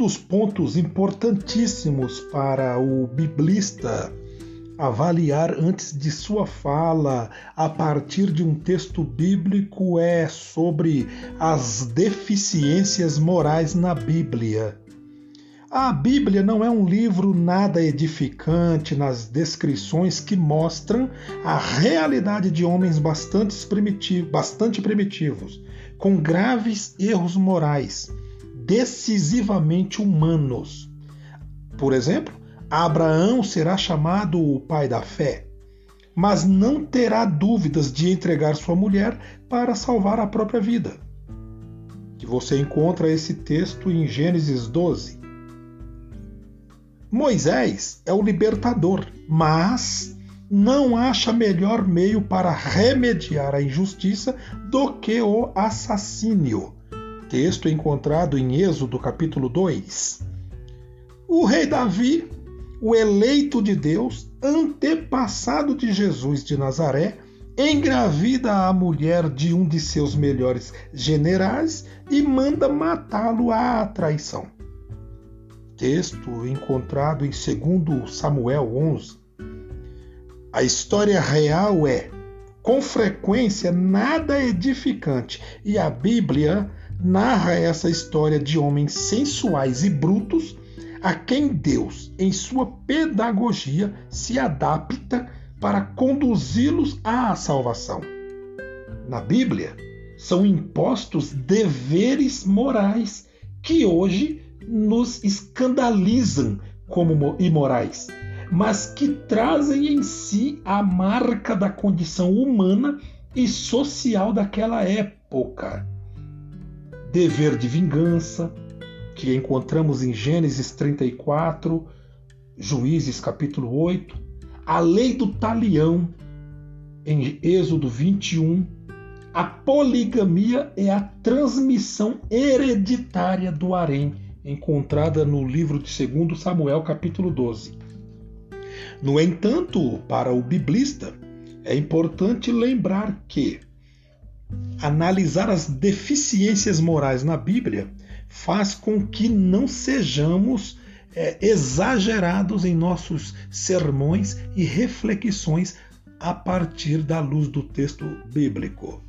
dos pontos importantíssimos para o biblista avaliar antes de sua fala a partir de um texto bíblico é sobre as deficiências morais na Bíblia. A Bíblia não é um livro nada edificante nas descrições que mostram a realidade de homens bastante, primitivos, bastante primitivos, com graves erros morais, decisivamente humanos. Por exemplo, Abraão será chamado o pai da fé, mas não terá dúvidas de entregar sua mulher para salvar a própria vida. Que você encontra esse texto em Gênesis 12. Moisés é o libertador, mas não acha melhor meio para remediar a injustiça do que o assassínio. Texto encontrado em Êxodo capítulo 2. O rei Davi o eleito de Deus, antepassado de Jesus de Nazaré, engravida a mulher de um de seus melhores generais e manda matá-lo à traição. Texto encontrado em 2 Samuel 11. A história real é, com frequência, nada edificante e a Bíblia narra essa história de homens sensuais e brutos a quem Deus, em sua pedagogia, se adapta para conduzi-los à salvação. Na Bíblia, são impostos deveres morais que hoje nos escandalizam como imorais, mas que trazem em si a marca da condição humana e social daquela época. Dever de vingança, que encontramos em Gênesis 34, Juízes capítulo 8, a lei do talião em Êxodo 21, a poligamia é a transmissão hereditária do harém, encontrada no livro de 2 Samuel capítulo 12. No entanto, para o biblista, é importante lembrar que analisar as deficiências morais na Bíblia faz com que não sejamos é, exagerados em nossos sermões e reflexões a partir da luz do texto bíblico.